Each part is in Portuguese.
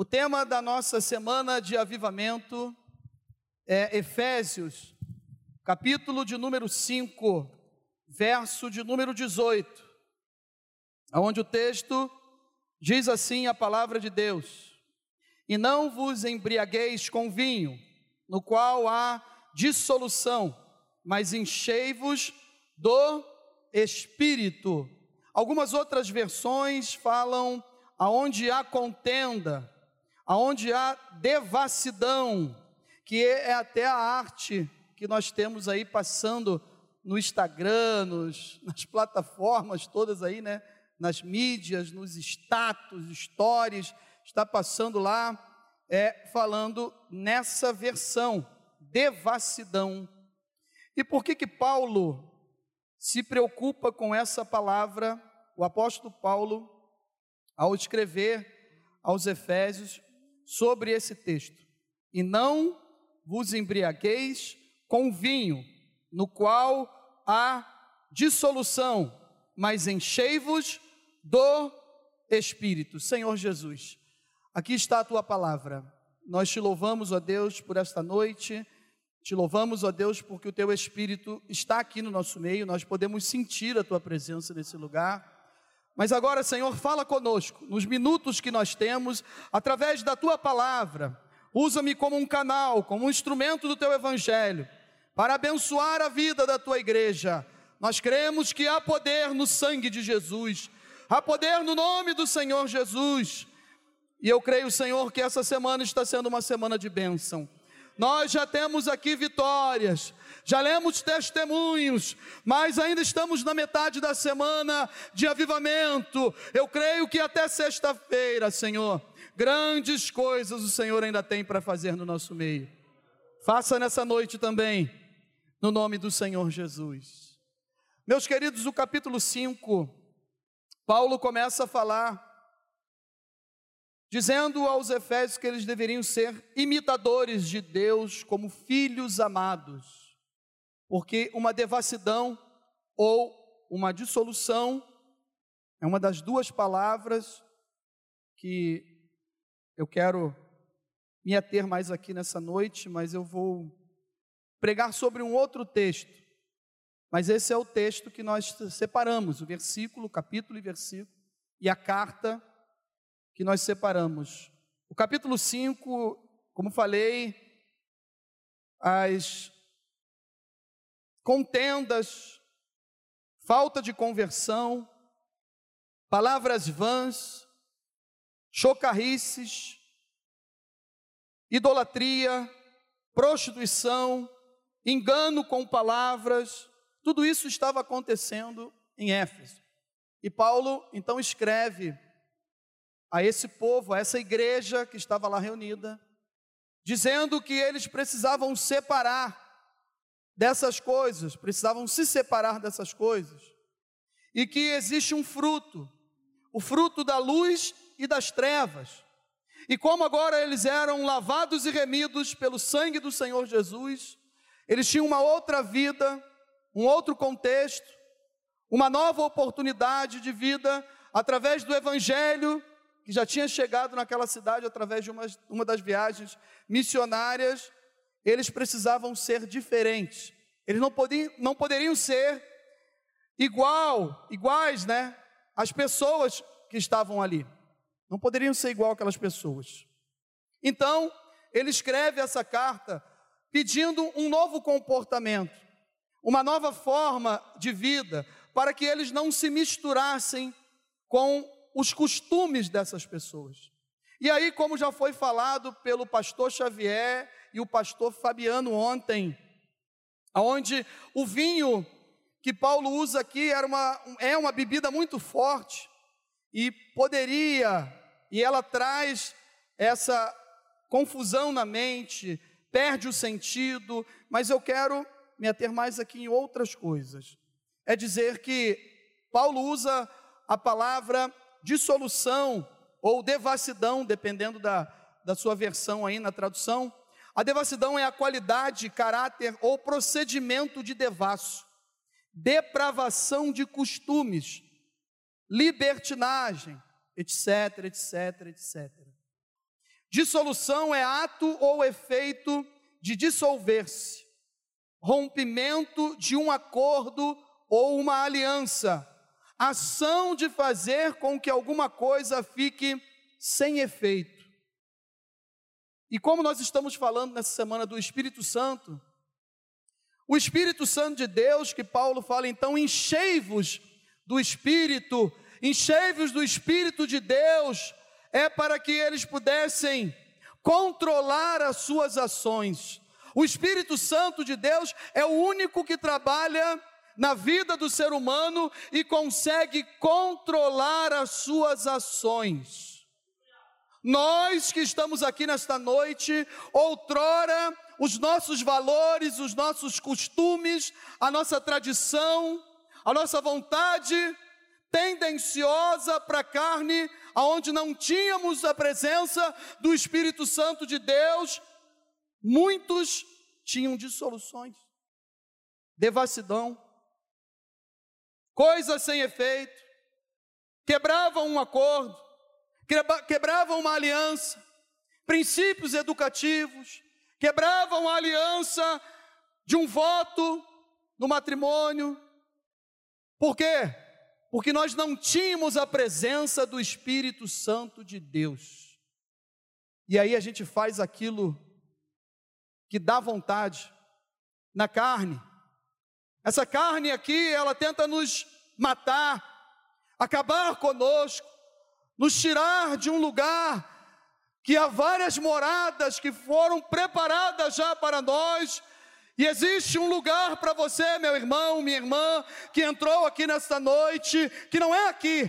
O tema da nossa semana de avivamento é Efésios, capítulo de número 5, verso de número 18, onde o texto diz assim a palavra de Deus: E não vos embriagueis com vinho, no qual há dissolução, mas enchei-vos do Espírito. Algumas outras versões falam aonde há contenda, aonde há devassidão, que é até a arte que nós temos aí passando no Instagram, nos, nas plataformas todas aí, né? Nas mídias, nos status, stories, está passando lá, é, falando nessa versão, devassidão. E por que que Paulo se preocupa com essa palavra, o apóstolo Paulo, ao escrever aos Efésios, sobre esse texto. E não vos embriagueis com vinho, no qual há dissolução, mas enchei-vos do Espírito. Senhor Jesus, aqui está a tua palavra. Nós te louvamos, ó Deus, por esta noite. Te louvamos, ó Deus, porque o teu Espírito está aqui no nosso meio, nós podemos sentir a tua presença nesse lugar. Mas agora, Senhor, fala conosco, nos minutos que nós temos, através da tua palavra. Usa-me como um canal, como um instrumento do teu evangelho, para abençoar a vida da tua igreja. Nós cremos que há poder no sangue de Jesus, há poder no nome do Senhor Jesus. E eu creio, Senhor, que essa semana está sendo uma semana de bênção. Nós já temos aqui vitórias, já lemos testemunhos, mas ainda estamos na metade da semana de avivamento. Eu creio que até sexta-feira, Senhor, grandes coisas o Senhor ainda tem para fazer no nosso meio. Faça nessa noite também, no nome do Senhor Jesus. Meus queridos, o capítulo 5, Paulo começa a falar dizendo aos Efésios que eles deveriam ser imitadores de Deus como filhos amados porque uma devassidão ou uma dissolução é uma das duas palavras que eu quero me ater mais aqui nessa noite, mas eu vou pregar sobre um outro texto. Mas esse é o texto que nós separamos, o versículo, capítulo e versículo, e a carta que nós separamos. O capítulo 5, como falei, as contendas, falta de conversão, palavras vãs, chocarrices, idolatria, prostituição, engano com palavras, tudo isso estava acontecendo em Éfeso. E Paulo então escreve a esse povo, a essa igreja que estava lá reunida, dizendo que eles precisavam separar dessas coisas, precisavam se separar dessas coisas, e que existe um fruto, o fruto da luz e das trevas. E como agora eles eram lavados e remidos pelo sangue do Senhor Jesus, eles tinham uma outra vida, um outro contexto, uma nova oportunidade de vida através do Evangelho que já tinha chegado naquela cidade através de uma, uma das viagens missionárias eles precisavam ser diferentes. Eles não, podiam, não poderiam ser igual, iguais, né? As pessoas que estavam ali. Não poderiam ser igual aquelas pessoas. Então, ele escreve essa carta pedindo um novo comportamento, uma nova forma de vida, para que eles não se misturassem com os costumes dessas pessoas. E aí, como já foi falado pelo pastor Xavier e o pastor Fabiano ontem, onde o vinho que Paulo usa aqui era uma, é uma bebida muito forte e poderia, e ela traz essa confusão na mente, perde o sentido, mas eu quero me ater mais aqui em outras coisas. É dizer que Paulo usa a palavra dissolução ou devassidão, dependendo da, da sua versão aí na tradução. A devassidão é a qualidade, caráter ou procedimento de devasso, depravação de costumes, libertinagem, etc, etc, etc. Dissolução é ato ou efeito de dissolver-se, rompimento de um acordo ou uma aliança, ação de fazer com que alguma coisa fique sem efeito. E como nós estamos falando nessa semana do Espírito Santo, o Espírito Santo de Deus, que Paulo fala, então, enchei-vos do Espírito, enchei-vos do Espírito de Deus, é para que eles pudessem controlar as suas ações. O Espírito Santo de Deus é o único que trabalha na vida do ser humano e consegue controlar as suas ações. Nós que estamos aqui nesta noite, outrora, os nossos valores, os nossos costumes, a nossa tradição, a nossa vontade tendenciosa para a carne, aonde não tínhamos a presença do Espírito Santo de Deus, muitos tinham dissoluções, devassidão, coisas sem efeito, quebravam um acordo, quebravam uma aliança, princípios educativos, quebravam a aliança de um voto no matrimônio. Por quê? Porque nós não tínhamos a presença do Espírito Santo de Deus. E aí a gente faz aquilo que dá vontade na carne. Essa carne aqui, ela tenta nos matar, acabar conosco, nos tirar de um lugar que há várias moradas que foram preparadas já para nós, e existe um lugar para você, meu irmão, minha irmã, que entrou aqui nesta noite, que não é aqui.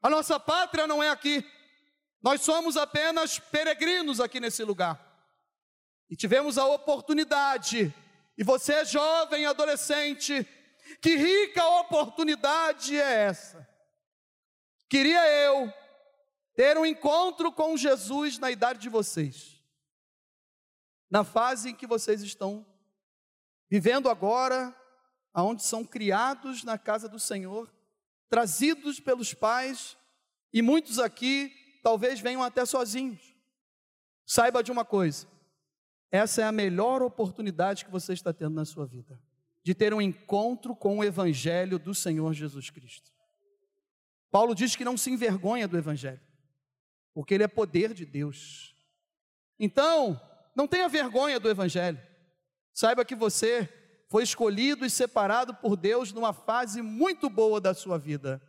A nossa pátria não é aqui. Nós somos apenas peregrinos aqui nesse lugar. E tivemos a oportunidade, e você é jovem, adolescente, que rica oportunidade é essa? Queria eu ter um encontro com Jesus na idade de vocês, na fase em que vocês estão vivendo agora, aonde são criados na casa do Senhor, trazidos pelos pais, e muitos aqui talvez venham até sozinhos. Saiba de uma coisa: essa é a melhor oportunidade que você está tendo na sua vida, de ter um encontro com o Evangelho do Senhor Jesus Cristo. Paulo diz que não se envergonha do Evangelho, porque ele é poder de Deus. Então, não tenha vergonha do Evangelho. Saiba que você foi escolhido e separado por Deus numa fase muito boa da sua vida.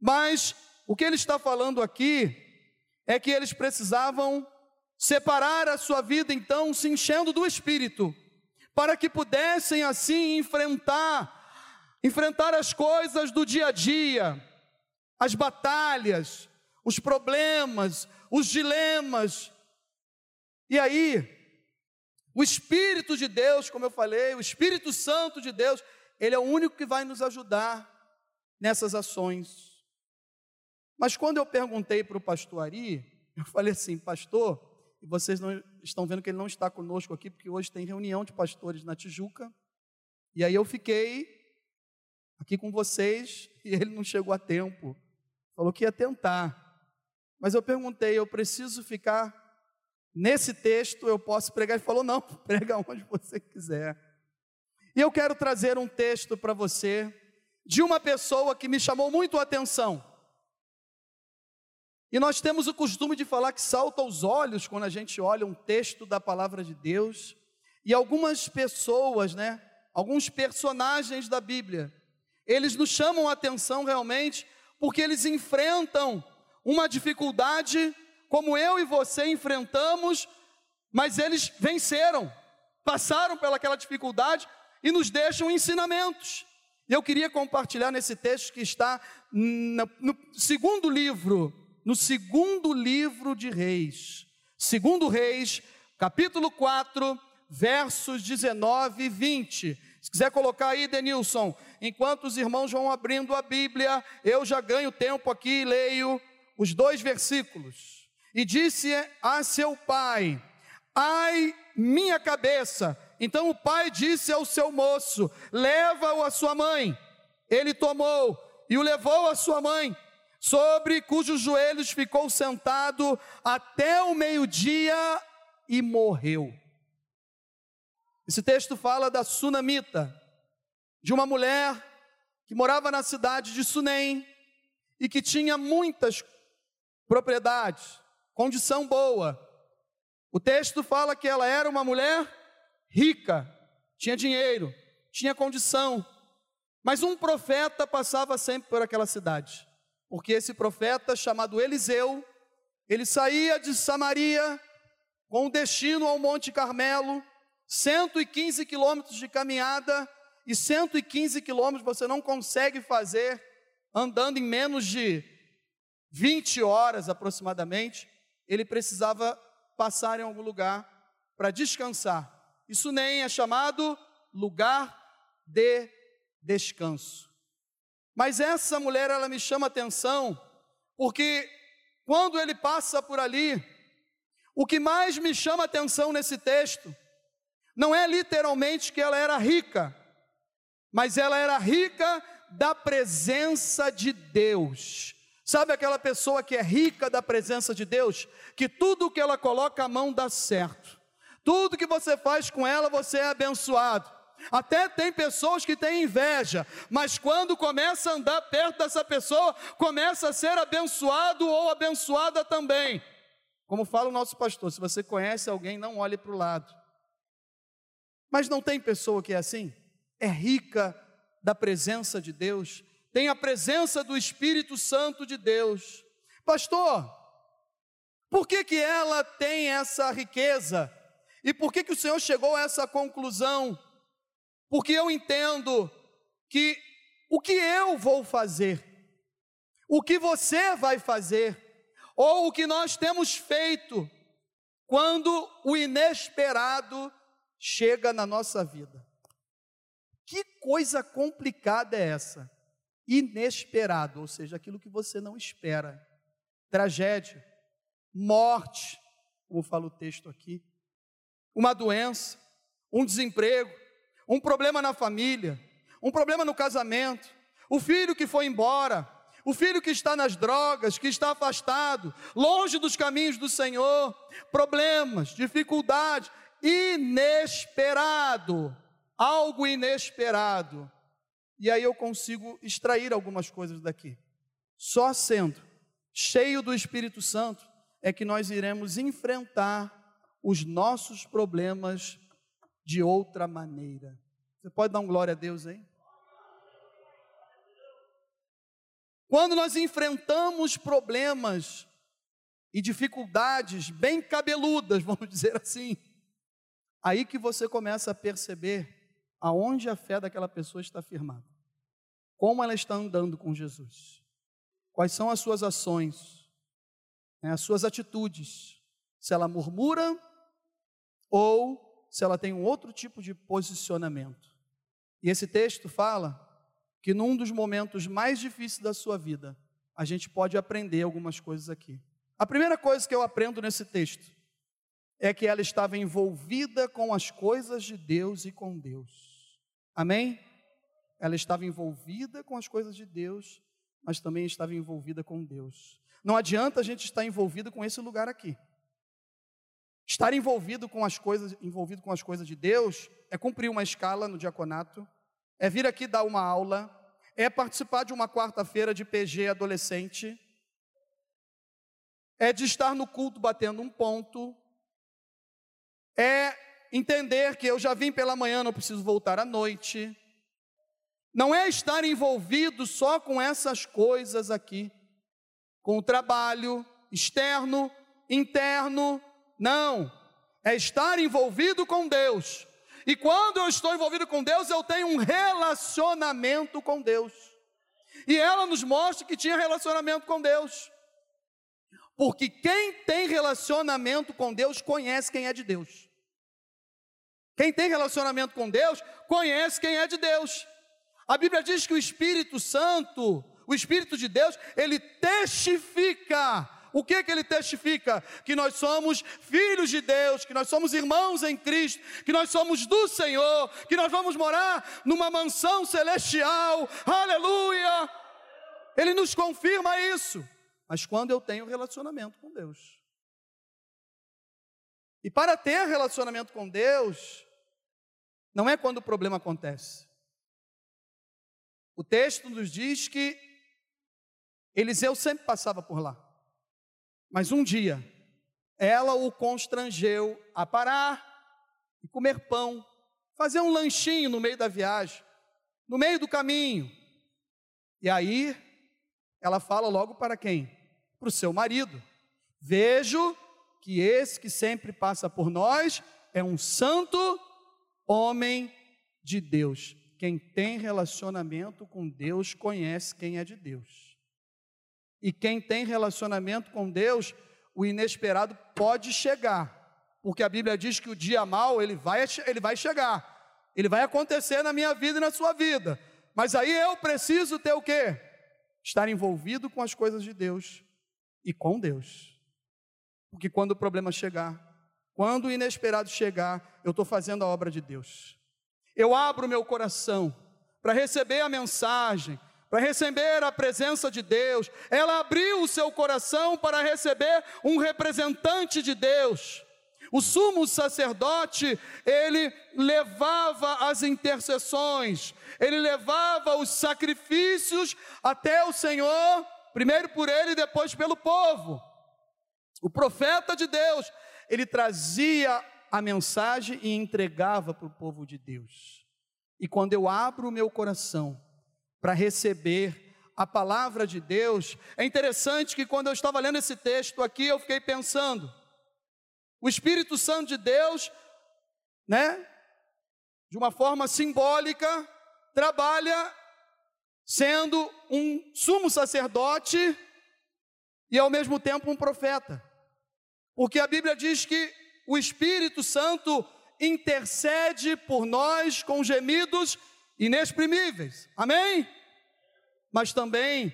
Mas o que ele está falando aqui é que eles precisavam separar a sua vida, então, se enchendo do Espírito, para que pudessem assim enfrentar enfrentar as coisas do dia a dia, as batalhas, os problemas, os dilemas. E aí, o Espírito de Deus, como eu falei, o Espírito Santo de Deus, ele é o único que vai nos ajudar nessas ações. Mas quando eu perguntei para o pastor Ari, eu falei assim, pastor, e vocês não estão vendo que ele não está conosco aqui, porque hoje tem reunião de pastores na Tijuca, e aí eu fiquei aqui com vocês e ele não chegou a tempo. Falou que ia tentar. Mas eu perguntei, eu preciso ficar Nesse texto eu posso pregar. Ele falou: não, prega onde você quiser. E eu quero trazer um texto para você de uma pessoa que me chamou muito a atenção. E nós temos o costume de falar que salta aos olhos quando a gente olha um texto da palavra de Deus. E algumas pessoas, né, alguns personagens da Bíblia, eles nos chamam a atenção realmente porque eles enfrentam uma dificuldade como eu e você enfrentamos, mas eles venceram, passaram pelaquela dificuldade e nos deixam ensinamentos. Eu queria compartilhar nesse texto que está no, no segundo livro, no segundo livro de Reis, segundo Reis, capítulo 4, versos 19 e 20. Se quiser colocar aí, Denilson, enquanto os irmãos vão abrindo a Bíblia, eu já ganho tempo aqui e leio os dois versículos. E disse a seu pai: Ai, minha cabeça. Então o pai disse ao seu moço: Leva-o à sua mãe. Ele tomou e o levou à sua mãe. Sobre cujos joelhos ficou sentado até o meio-dia e morreu. Esse texto fala da sunamita, de uma mulher que morava na cidade de Sunem e que tinha muitas propriedades, condição boa. O texto fala que ela era uma mulher rica, tinha dinheiro, tinha condição. Mas um profeta passava sempre por aquela cidade, porque esse profeta, chamado Eliseu, ele saía de Samaria com destino ao Monte Carmelo, 115 quilômetros de caminhada, e 115 quilômetros você não consegue fazer andando em menos de 20 horas aproximadamente. Ele precisava passar em algum lugar para descansar. Isso nem é chamado lugar de descanso. Mas essa mulher, ela me chama atenção, porque quando ele passa por ali, o que mais me chama atenção nesse texto, não é literalmente que ela era rica, mas ela era rica da presença de Deus. Sabe aquela pessoa que é rica da presença de Deus, que tudo que ela coloca a mão dá certo. Tudo que você faz com ela, você é abençoado. Até tem pessoas que têm inveja, mas quando começa a andar perto dessa pessoa, começa a ser abençoado ou abençoada também. Como fala o nosso pastor, se você conhece alguém, não olhe para o lado. Mas não tem pessoa que é assim? É rica da presença de Deus, tem a presença do Espírito Santo de Deus. Pastor, por que que ela tem essa riqueza? E por que que o Senhor chegou a essa conclusão? Porque eu entendo que o que eu vou fazer, o que você vai fazer, ou o que nós temos feito, quando o inesperado chega na nossa vida. Que coisa complicada é essa? Inesperado, ou seja, aquilo que você não espera. Tragédia, morte, como fala o texto aqui, uma doença, um desemprego, um problema na família, um problema no casamento, o filho que foi embora, o filho que está nas drogas, que está afastado, longe dos caminhos do Senhor, problemas, dificuldades, inesperado algo inesperado. E aí eu consigo extrair algumas coisas daqui. Só sendo cheio do Espírito Santo é que nós iremos enfrentar os nossos problemas de outra maneira. Você pode dar um glória a Deus aí? Quando nós enfrentamos problemas e dificuldades bem cabeludas, vamos dizer assim, aí que você começa a perceber aonde a fé daquela pessoa está firmada, como ela está andando com Jesus, quais são as suas ações, né, as suas atitudes, se ela murmura ou se ela tem um outro tipo de posicionamento. E esse texto fala que num dos momentos mais difíceis da sua vida, a gente pode aprender algumas coisas aqui. A primeira coisa que eu aprendo nesse texto é que ela estava envolvida com as coisas de Deus e com Deus. Amém? Ela estava envolvida com as coisas de Deus, mas também estava envolvida com Deus. Não adianta a gente estar envolvido com esse lugar aqui. Estar envolvido com as coisas, envolvido com as coisas de Deus é cumprir uma escala no diaconato, é vir aqui dar uma aula, é participar de uma quarta-feira de PG adolescente, é de estar no culto batendo um ponto, é entender que eu já vim pela manhã, não preciso voltar à noite. Não é estar envolvido só com essas coisas aqui, com o trabalho externo, interno, não. É estar envolvido com Deus. E quando eu estou envolvido com Deus, eu tenho um relacionamento com Deus. E ela nos mostra que tinha relacionamento com Deus. Porque quem tem relacionamento com Deus conhece quem é de Deus. Quem tem relacionamento com Deus conhece quem é de Deus. A Bíblia diz que o Espírito Santo, o Espírito de Deus, ele testifica. O que que ele testifica? Que nós somos filhos de Deus, que nós somos irmãos em Cristo, que nós somos do Senhor, que nós vamos morar numa mansão celestial. Aleluia! Ele nos confirma isso. Mas quando eu tenho relacionamento com Deus. E para ter relacionamento com Deus, não é quando o problema acontece. O texto nos diz que Eliseu sempre passava por lá. Mas um dia, ela o constrangeu a parar e comer pão, fazer um lanchinho no meio da viagem, no meio do caminho. E aí, ela fala logo para quem? Para o seu marido. Vejo que esse que sempre passa por nós é um santo homem de Deus. Quem tem relacionamento com Deus conhece quem é de Deus. E quem tem relacionamento com Deus, o inesperado pode chegar, porque a Bíblia diz que o dia mal ele vai, ele vai chegar, ele vai acontecer na minha vida e na sua vida. Mas aí eu preciso ter o quê? Estar envolvido com as coisas de Deus e com Deus. Porque quando o problema chegar, quando o inesperado chegar, eu estou fazendo a obra de Deus. Eu abro meu coração para receber a mensagem, para receber a presença de Deus. Ela abriu o seu coração para receber um representante de Deus. O sumo sacerdote, ele levava as intercessões, ele levava os sacrifícios até o Senhor, primeiro por ele e depois pelo povo. O profeta de Deus, ele trazia a mensagem e entregava para o povo de Deus. E quando eu abro o meu coração para receber a palavra de Deus, é interessante que quando eu estava lendo esse texto aqui, eu fiquei pensando, o Espírito Santo de Deus, né, de uma forma simbólica, trabalha sendo um sumo sacerdote e ao mesmo tempo um profeta. Porque a Bíblia diz que o Espírito Santo intercede por nós com gemidos inexprimíveis. Amém? Mas também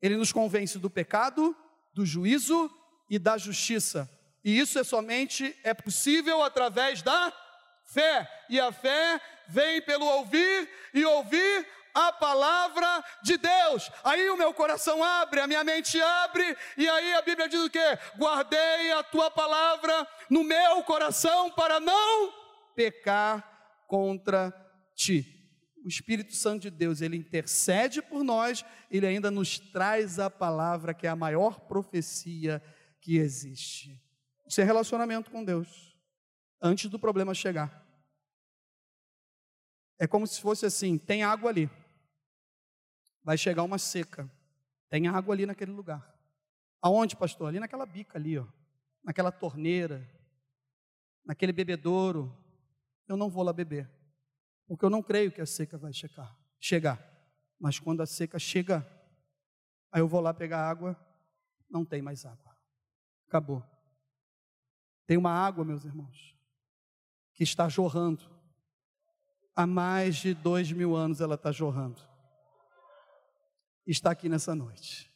ele nos convence do pecado, do juízo e da justiça. E isso é somente é possível através da fé. E a fé vem pelo ouvir e ouvir a palavra de Deus. Aí o meu coração abre, a minha mente abre, e aí a Bíblia diz o quê? Guardei a tua palavra no meu coração para não pecar contra ti. O Espírito Santo de Deus, ele intercede por nós, ele ainda nos traz a palavra que é a maior profecia que existe. Isso é relacionamento com Deus, antes do problema chegar. É como se fosse assim: tem água ali vai chegar uma seca. Tem água ali naquele lugar. Aonde, pastor? Ali naquela bica ali, ó. Naquela torneira, naquele bebedouro. Eu não vou lá beber. Porque eu não creio que a seca vai chegar. chegar. Mas quando a seca chega, aí eu vou lá pegar água, não tem mais água. Acabou. Tem uma água, meus irmãos, que está jorrando. Há mais de dois mil anos ela está jorrando está aqui nessa noite.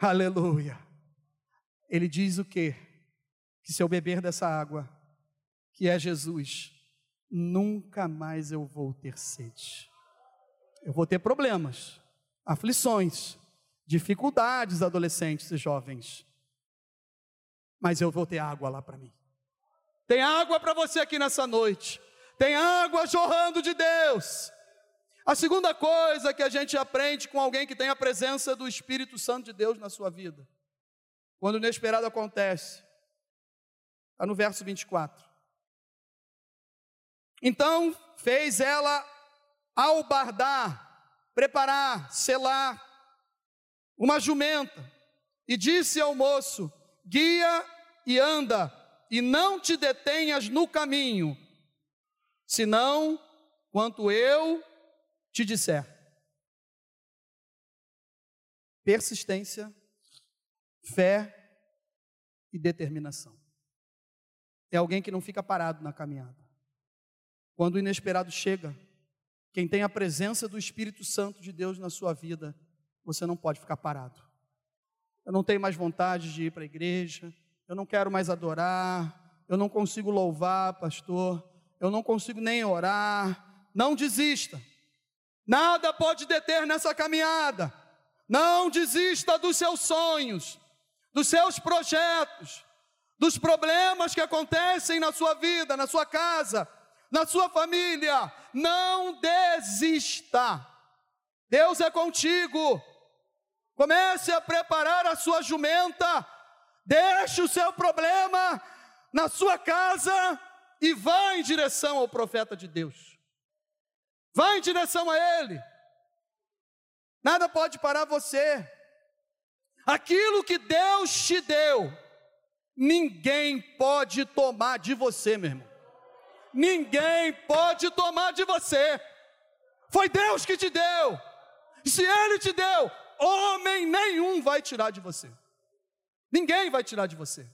Aleluia. Ele diz o quê? Que se eu beber dessa água, que é Jesus, nunca mais eu vou ter sede. Eu vou ter problemas, aflições, dificuldades, adolescentes e jovens. Mas eu vou ter água lá para mim. Tem água para você aqui nessa noite. Tem água jorrando de Deus. A segunda coisa que a gente aprende com alguém que tem a presença do Espírito Santo de Deus na sua vida, quando o inesperado acontece, está no verso 24. Então fez ela albardar, preparar, selar uma jumenta, e disse ao moço: guia e anda, e não te detenhas no caminho, senão, quanto eu te disser persistência, fé e determinação. É alguém que não fica parado na caminhada. Quando o inesperado chega, quem tem a presença do Espírito Santo de Deus na sua vida, você não pode ficar parado. Eu não tenho mais vontade de ir para a igreja, eu não quero mais adorar, eu não consigo louvar, pastor, eu não consigo nem orar. Não desista. Nada pode deter nessa caminhada. Não desista dos seus sonhos, dos seus projetos, dos problemas que acontecem na sua vida, na sua casa, na sua família. Não desista. Deus é contigo. Comece a preparar a sua jumenta. Deixe o seu problema na sua casa e vá em direção ao profeta de Deus. Vá em direção a ele. Nada pode parar você. Aquilo que Deus te deu, ninguém pode tomar de você, meu irmão. Ninguém pode tomar de você. Foi Deus que te deu. Se Ele te deu, homem nenhum vai tirar de você. Ninguém vai tirar de você.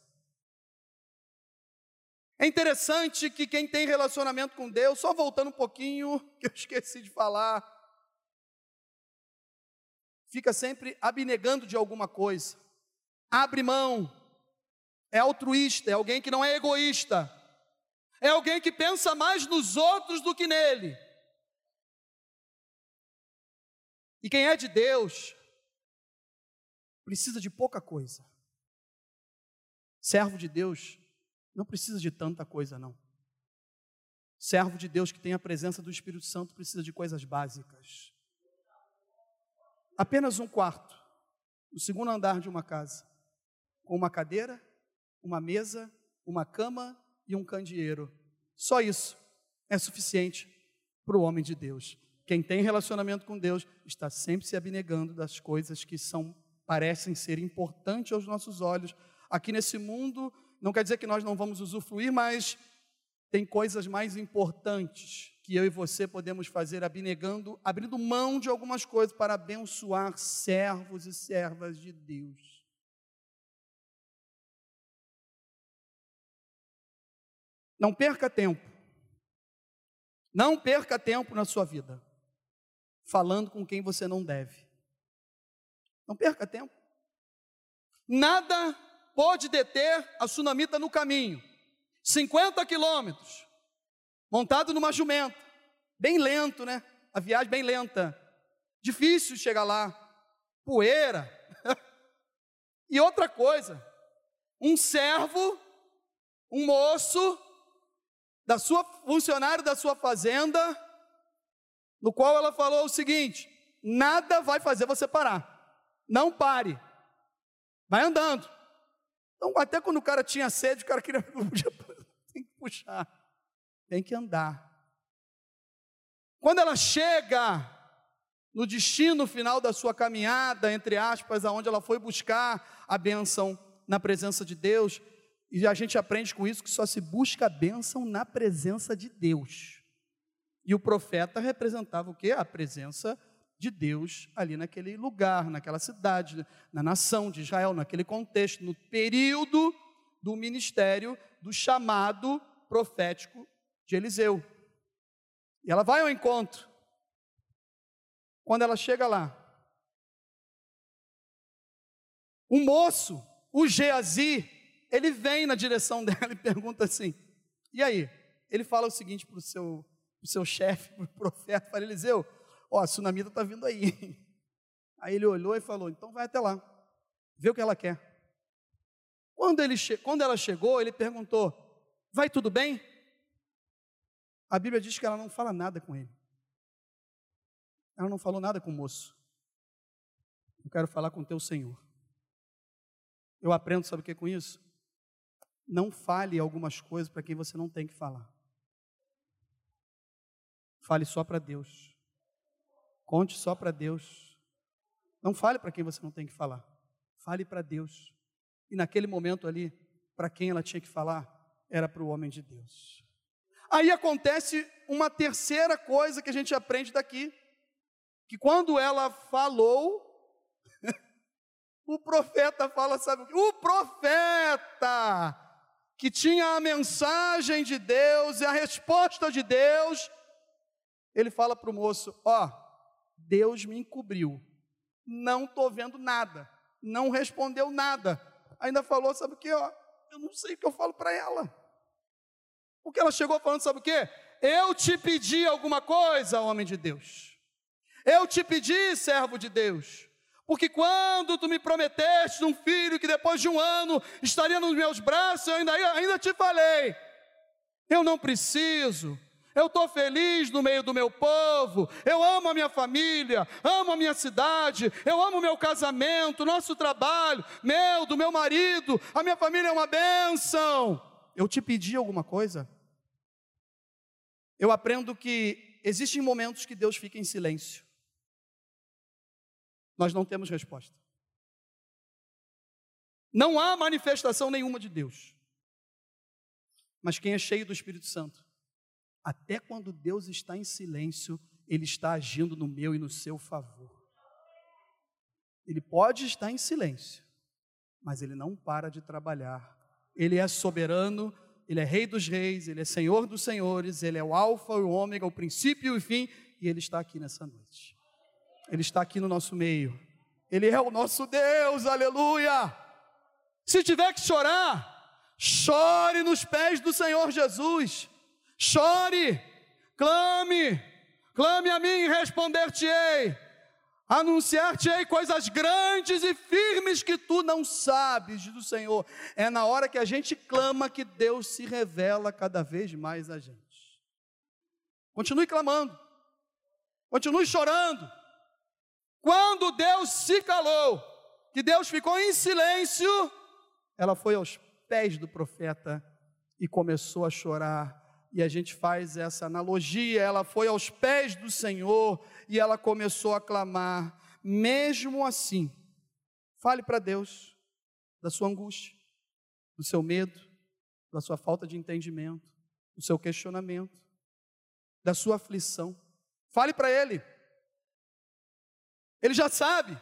É interessante que quem tem relacionamento com Deus, só voltando um pouquinho, que eu esqueci de falar, fica sempre abnegando de alguma coisa, abre mão, é altruísta, é alguém que não é egoísta, é alguém que pensa mais nos outros do que nele. E quem é de Deus, precisa de pouca coisa. Servo de Deus não precisa de tanta coisa, não. Servo de Deus que tem a presença do Espírito Santo precisa de coisas básicas. Apenas um quarto, o segundo andar de uma casa, com uma cadeira, uma mesa, uma cama e um candeeiro. Só isso é suficiente para o homem de Deus. Quem tem relacionamento com Deus está sempre se abnegando das coisas que são parecem ser importantes aos nossos olhos. Aqui nesse mundo, não quer dizer que nós não vamos usufruir, mas tem coisas mais importantes que eu e você podemos fazer abnegando, abrindo mão de algumas coisas para abençoar servos e servas de Deus. Não perca tempo. Não perca tempo na sua vida falando com quem você não deve. Não perca tempo. Nada pode deter a sunamita no caminho. 50 quilômetros montado numa jumenta, bem lento, né? A viagem bem lenta, difícil chegar lá, poeira. e outra coisa, um servo, um moço da sua funcionário da sua fazenda, no qual ela falou o seguinte: nada vai fazer você parar. Não pare. Vai andando. Então, até quando o cara tinha sede, o cara queria tem que puxar tem que andar. Quando ela chega no destino final da sua caminhada, entre aspas, aonde ela foi buscar a bênção na presença de Deus, e a gente aprende com isso que só se busca a bênção na presença de Deus. E o profeta representava o que? A presença de Deus ali naquele lugar, naquela cidade, na nação de Israel, naquele contexto, no período do ministério do chamado profético de Eliseu. E ela vai ao encontro. Quando ela chega lá, um moço, o Geazi, ele vem na direção dela e pergunta assim: e aí? Ele fala o seguinte para o seu, pro seu chefe, para o profeta, para Eliseu: Ó, a tsunamita está vindo aí. Aí ele olhou e falou: então vai até lá, vê o que ela quer. Quando, ele quando ela chegou, ele perguntou: vai tudo bem? A Bíblia diz que ela não fala nada com ele. Ela não falou nada com o moço. Eu quero falar com o teu Senhor. Eu aprendo, sabe o que com isso? Não fale algumas coisas para quem você não tem que falar. Fale só para Deus. Conte só para Deus. Não fale para quem você não tem que falar. Fale para Deus. E naquele momento ali, para quem ela tinha que falar, era para o homem de Deus. Aí acontece uma terceira coisa que a gente aprende daqui, que quando ela falou, o profeta fala, sabe o que? O profeta que tinha a mensagem de Deus e a resposta de Deus, ele fala para o moço: Ó, oh, Deus me encobriu, não estou vendo nada, não respondeu nada. Ainda falou, sabe o que? Ó, eu não sei o que eu falo para ela. Porque ela chegou falando, sabe o quê? Eu te pedi alguma coisa, homem de Deus. Eu te pedi, servo de Deus. Porque quando tu me prometeste um filho que depois de um ano estaria nos meus braços, eu ainda, ainda te falei: eu não preciso, eu estou feliz no meio do meu povo, eu amo a minha família, amo a minha cidade, eu amo o meu casamento, nosso trabalho, meu, do meu marido, a minha família é uma bênção. Eu te pedi alguma coisa? Eu aprendo que existem momentos que Deus fica em silêncio nós não temos resposta. Não há manifestação nenhuma de Deus. Mas quem é cheio do Espírito Santo, até quando Deus está em silêncio, Ele está agindo no meu e no seu favor. Ele pode estar em silêncio, mas Ele não para de trabalhar. Ele é soberano, Ele é Rei dos Reis, Ele é Senhor dos Senhores, Ele é o Alfa e o Ômega, o princípio e o fim, e Ele está aqui nessa noite. Ele está aqui no nosso meio. Ele é o nosso Deus, aleluia. Se tiver que chorar, chore nos pés do Senhor Jesus. Chore, clame, clame a mim e responder-te-ei. Anunciar-te-ei coisas grandes e firmes que tu não sabes, diz o Senhor. É na hora que a gente clama que Deus se revela cada vez mais a gente. Continue clamando, continue chorando, quando Deus se calou, que Deus ficou em silêncio, ela foi aos pés do profeta e começou a chorar. E a gente faz essa analogia, ela foi aos pés do Senhor e ela começou a clamar. Mesmo assim, fale para Deus da sua angústia, do seu medo, da sua falta de entendimento, do seu questionamento, da sua aflição. Fale para Ele. Ele já sabe.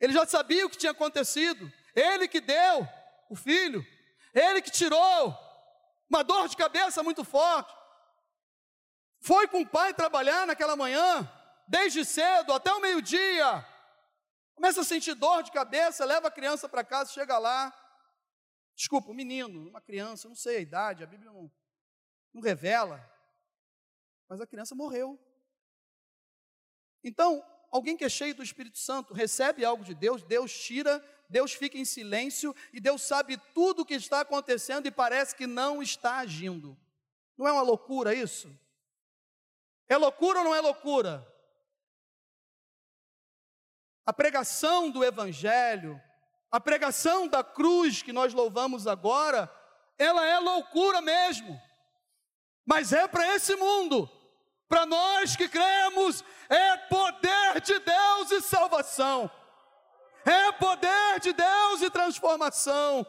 Ele já sabia o que tinha acontecido. Ele que deu o filho. Ele que tirou uma dor de cabeça muito forte. Foi com o pai trabalhar naquela manhã, desde cedo até o meio-dia. Começa a sentir dor de cabeça, leva a criança para casa, chega lá. Desculpa, um menino, uma criança, não sei a idade, a Bíblia não, não revela. Mas a criança morreu. Então, alguém que é cheio do Espírito Santo recebe algo de Deus, Deus tira, Deus fica em silêncio e Deus sabe tudo o que está acontecendo e parece que não está agindo. Não é uma loucura isso? É loucura ou não é loucura? A pregação do Evangelho, a pregação da cruz que nós louvamos agora, ela é loucura mesmo, mas é para esse mundo para nós que cremos, é poder de Deus e salvação, é poder de Deus e transformação.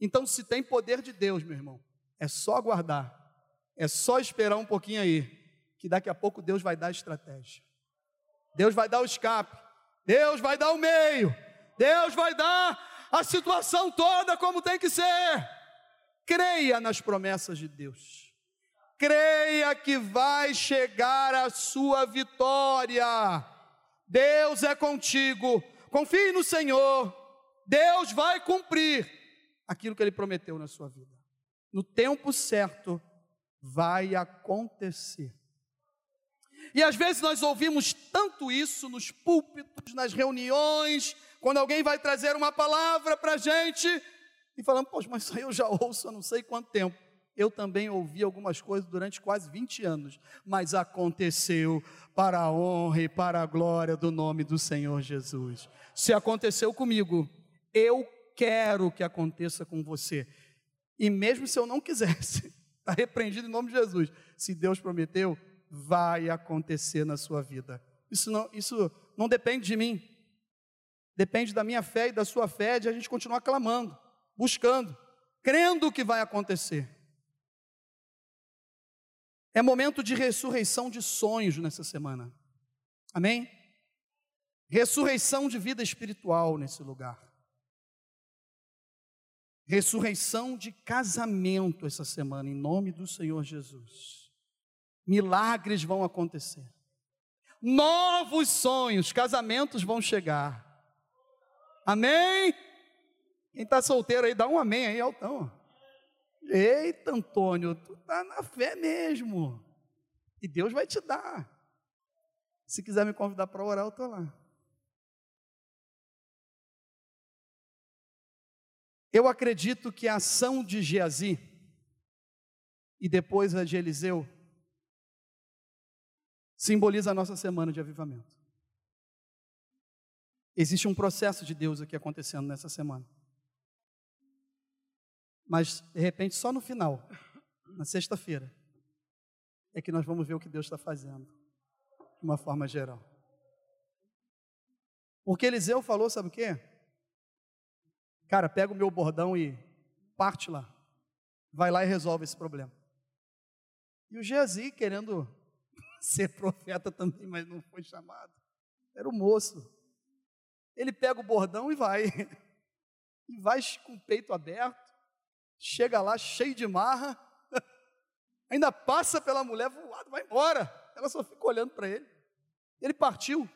Então, se tem poder de Deus, meu irmão, é só aguardar, é só esperar um pouquinho aí, que daqui a pouco Deus vai dar estratégia, Deus vai dar o escape, Deus vai dar o meio, Deus vai dar a situação toda como tem que ser. Creia nas promessas de Deus creia que vai chegar a sua vitória. Deus é contigo, confie no Senhor, Deus vai cumprir aquilo que Ele prometeu na sua vida. No tempo certo, vai acontecer. E às vezes nós ouvimos tanto isso nos púlpitos, nas reuniões, quando alguém vai trazer uma palavra para a gente, e falamos, poxa, mas isso aí eu já ouço há não sei quanto tempo. Eu também ouvi algumas coisas durante quase 20 anos, mas aconteceu para a honra e para a glória do nome do Senhor Jesus. Se aconteceu comigo, eu quero que aconteça com você. E mesmo se eu não quisesse, está repreendido em nome de Jesus. Se Deus prometeu, vai acontecer na sua vida. Isso não, isso não depende de mim. Depende da minha fé e da sua fé de a gente continuar clamando, buscando, crendo que vai acontecer. É momento de ressurreição de sonhos nessa semana. Amém? Ressurreição de vida espiritual nesse lugar. Ressurreição de casamento essa semana, em nome do Senhor Jesus. Milagres vão acontecer. Novos sonhos, casamentos vão chegar. Amém? Quem está solteiro aí, dá um amém aí, altão. Eita, Antônio, tu tá na fé mesmo. E Deus vai te dar. Se quiser me convidar para orar, eu tô lá. Eu acredito que a ação de Geazi e depois a de Eliseu simboliza a nossa semana de avivamento. Existe um processo de Deus aqui acontecendo nessa semana. Mas, de repente, só no final, na sexta-feira, é que nós vamos ver o que Deus está fazendo, de uma forma geral. Porque Eliseu falou, sabe o quê? Cara, pega o meu bordão e parte lá. Vai lá e resolve esse problema. E o Geazi, querendo ser profeta também, mas não foi chamado. Era o moço. Ele pega o bordão e vai. E vai com o peito aberto. Chega lá cheio de marra. Ainda passa pela mulher voado, vai embora. Ela só fica olhando para ele. Ele partiu.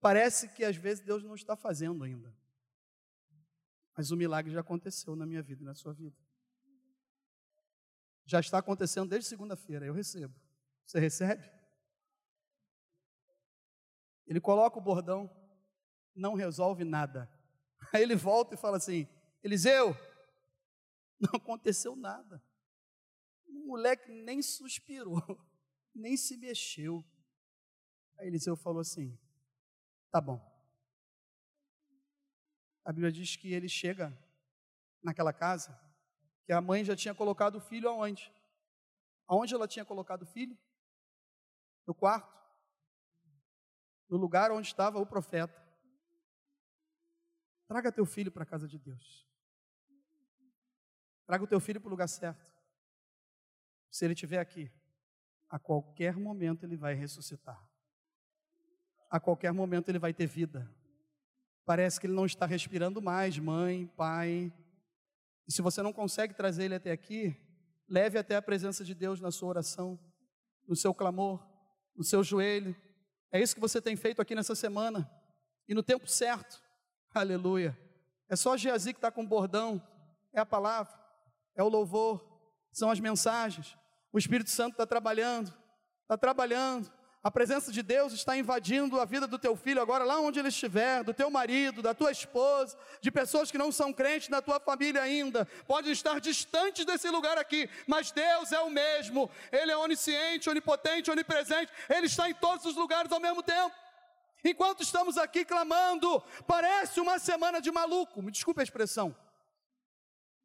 Parece que às vezes Deus não está fazendo ainda. Mas o milagre já aconteceu na minha vida e na sua vida. Já está acontecendo desde segunda-feira, eu recebo. Você recebe? Ele coloca o bordão, não resolve nada. Aí ele volta e fala assim: Eliseu, não aconteceu nada. O moleque nem suspirou, nem se mexeu. Aí Eliseu falou assim: Tá bom. A Bíblia diz que ele chega naquela casa, que a mãe já tinha colocado o filho aonde? Aonde ela tinha colocado o filho? No quarto. No lugar onde estava o profeta. Traga teu filho para a casa de Deus. Traga o teu filho para o lugar certo. Se ele estiver aqui, a qualquer momento ele vai ressuscitar a qualquer momento ele vai ter vida. Parece que ele não está respirando mais, mãe, pai. E se você não consegue trazer ele até aqui, leve até a presença de Deus na sua oração, no seu clamor, no seu joelho. É isso que você tem feito aqui nessa semana. E no tempo certo. Aleluia. É só Geazi que está com bordão. É a palavra, é o louvor, são as mensagens. O Espírito Santo está trabalhando, está trabalhando. A presença de Deus está invadindo a vida do teu filho agora, lá onde ele estiver, do teu marido, da tua esposa, de pessoas que não são crentes na tua família ainda, podem estar distantes desse lugar aqui, mas Deus é o mesmo, Ele é onisciente, onipotente, onipresente, Ele está em todos os lugares ao mesmo tempo. Enquanto estamos aqui clamando, parece uma semana de maluco, me desculpe a expressão.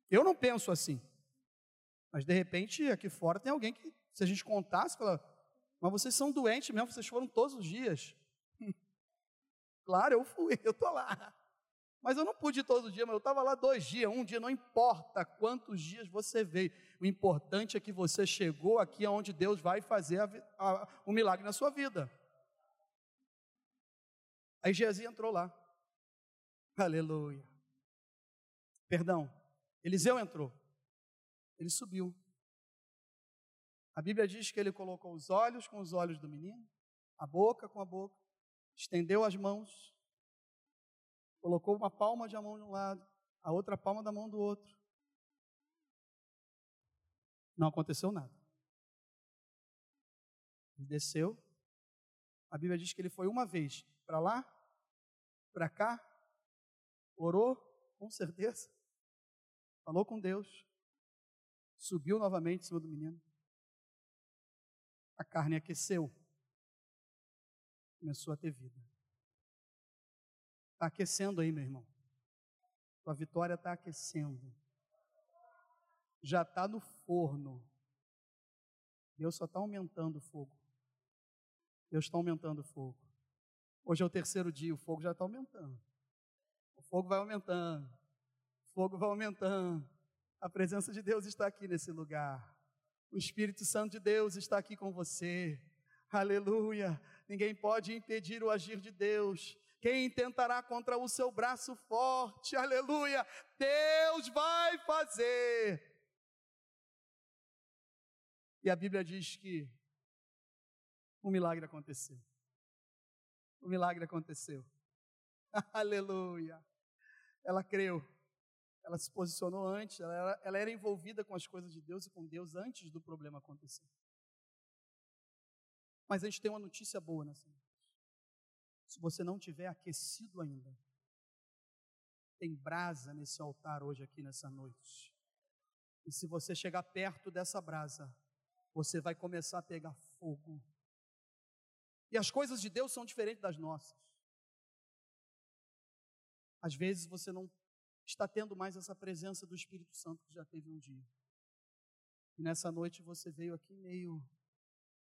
Eu não penso assim, mas de repente aqui fora tem alguém que, se a gente contasse, fala mas vocês são doentes mesmo, vocês foram todos os dias. claro, eu fui, eu estou lá. Mas eu não pude ir todos os dias, mas eu estava lá dois dias, um dia, não importa quantos dias você veio. O importante é que você chegou aqui aonde Deus vai fazer o um milagre na sua vida. Aí Geazi entrou lá. Aleluia. Perdão, Eliseu entrou. Ele subiu. A Bíblia diz que ele colocou os olhos com os olhos do menino, a boca com a boca, estendeu as mãos, colocou uma palma de a mão de um lado, a outra palma da mão do outro. Não aconteceu nada. Ele desceu. A Bíblia diz que ele foi uma vez para lá, para cá, orou, com certeza, falou com Deus, subiu novamente em cima do menino a carne aqueceu. Começou a ter vida. Está aquecendo aí, meu irmão. Tua vitória está aquecendo. Já está no forno. Deus só está aumentando o fogo. Deus está aumentando o fogo. Hoje é o terceiro dia, o fogo já está aumentando. O fogo vai aumentando. O fogo vai aumentando. A presença de Deus está aqui nesse lugar. O Espírito Santo de Deus está aqui com você. Aleluia. Ninguém pode impedir o agir de Deus. Quem tentará contra o seu braço forte? Aleluia. Deus vai fazer. E a Bíblia diz que um milagre aconteceu. O um milagre aconteceu. Aleluia. Ela creu ela se posicionou antes, ela era, ela era envolvida com as coisas de Deus e com Deus antes do problema acontecer. Mas a gente tem uma notícia boa nessa noite. Se você não tiver aquecido ainda, Tem brasa nesse altar hoje, aqui nessa noite. E se você chegar perto dessa brasa, você vai começar a pegar fogo. E as coisas de Deus são diferentes das nossas. Às vezes você não está tendo mais essa presença do Espírito Santo que já teve um dia. E nessa noite você veio aqui meio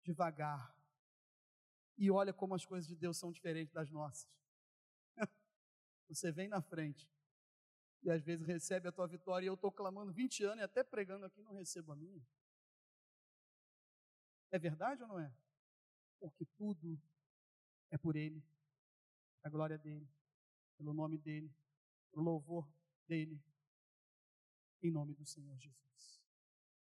devagar. E olha como as coisas de Deus são diferentes das nossas. Você vem na frente e às vezes recebe a tua vitória e eu estou clamando 20 anos e até pregando aqui não recebo a minha. É verdade ou não é? Porque tudo é por Ele, a glória dEle, pelo nome dEle, o louvor dEle, em nome do Senhor Jesus.